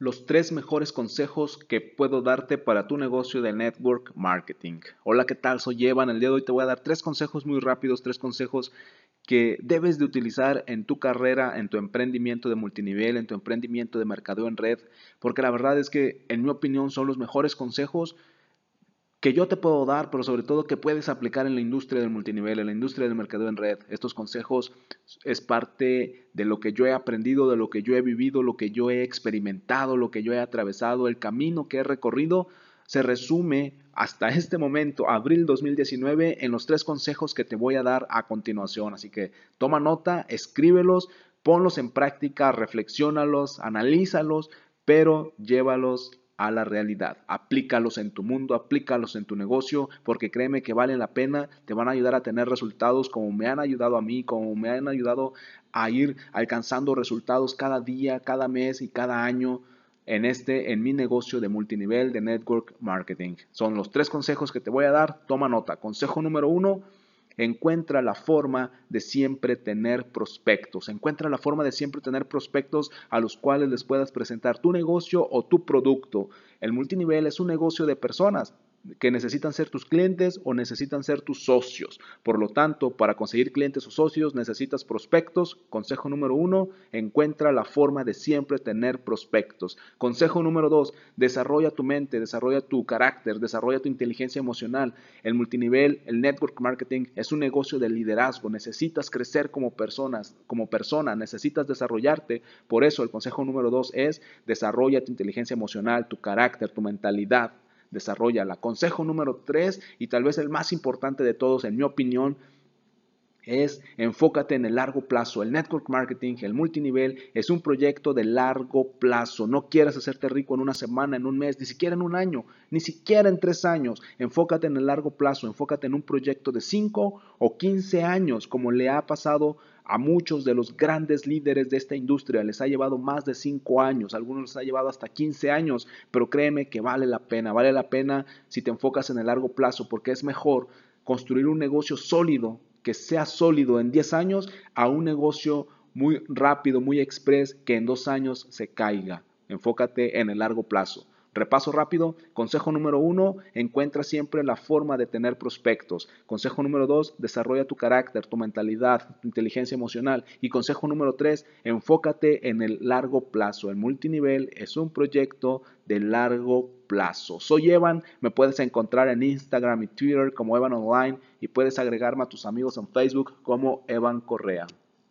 los tres mejores consejos que puedo darte para tu negocio de network marketing. Hola, ¿qué tal? Soy Evan. El día de hoy te voy a dar tres consejos muy rápidos, tres consejos que debes de utilizar en tu carrera, en tu emprendimiento de multinivel, en tu emprendimiento de mercadeo en red, porque la verdad es que en mi opinión son los mejores consejos que yo te puedo dar, pero sobre todo que puedes aplicar en la industria del multinivel, en la industria del mercado en red. Estos consejos es parte de lo que yo he aprendido, de lo que yo he vivido, lo que yo he experimentado, lo que yo he atravesado, el camino que he recorrido. Se resume hasta este momento, abril 2019, en los tres consejos que te voy a dar a continuación. Así que toma nota, escríbelos, ponlos en práctica, reflexiónalos, analízalos, pero llévalos a la realidad. Aplícalos en tu mundo, aplícalos en tu negocio, porque créeme que vale la pena, te van a ayudar a tener resultados como me han ayudado a mí, como me han ayudado a ir alcanzando resultados cada día, cada mes y cada año en este, en mi negocio de multinivel de network marketing. Son los tres consejos que te voy a dar. Toma nota. Consejo número uno, encuentra la forma de siempre tener prospectos. Encuentra la forma de siempre tener prospectos a los cuales les puedas presentar tu negocio o tu producto. El multinivel es un negocio de personas que necesitan ser tus clientes o necesitan ser tus socios. Por lo tanto, para conseguir clientes o socios necesitas prospectos. Consejo número uno, encuentra la forma de siempre tener prospectos. Consejo número dos, desarrolla tu mente, desarrolla tu carácter, desarrolla tu inteligencia emocional. El multinivel, el network marketing es un negocio de liderazgo. Necesitas crecer como personas, como persona, necesitas desarrollarte. Por eso el consejo número dos es desarrolla tu inteligencia emocional, tu carácter, tu mentalidad desarrolla. Consejo número tres y tal vez el más importante de todos, en mi opinión, es enfócate en el largo plazo. El network marketing, el multinivel, es un proyecto de largo plazo. No quieras hacerte rico en una semana, en un mes, ni siquiera en un año, ni siquiera en tres años. Enfócate en el largo plazo, enfócate en un proyecto de 5 o 15 años, como le ha pasado a muchos de los grandes líderes de esta industria les ha llevado más de 5 años, algunos les ha llevado hasta 15 años, pero créeme que vale la pena, vale la pena si te enfocas en el largo plazo, porque es mejor construir un negocio sólido, que sea sólido en 10 años, a un negocio muy rápido, muy express, que en dos años se caiga. Enfócate en el largo plazo. Repaso rápido. Consejo número uno, encuentra siempre la forma de tener prospectos. Consejo número dos, desarrolla tu carácter, tu mentalidad, tu inteligencia emocional. Y consejo número tres, enfócate en el largo plazo. El multinivel es un proyecto de largo plazo. Soy Evan, me puedes encontrar en Instagram y Twitter como Evan Online y puedes agregarme a tus amigos en Facebook como Evan Correa.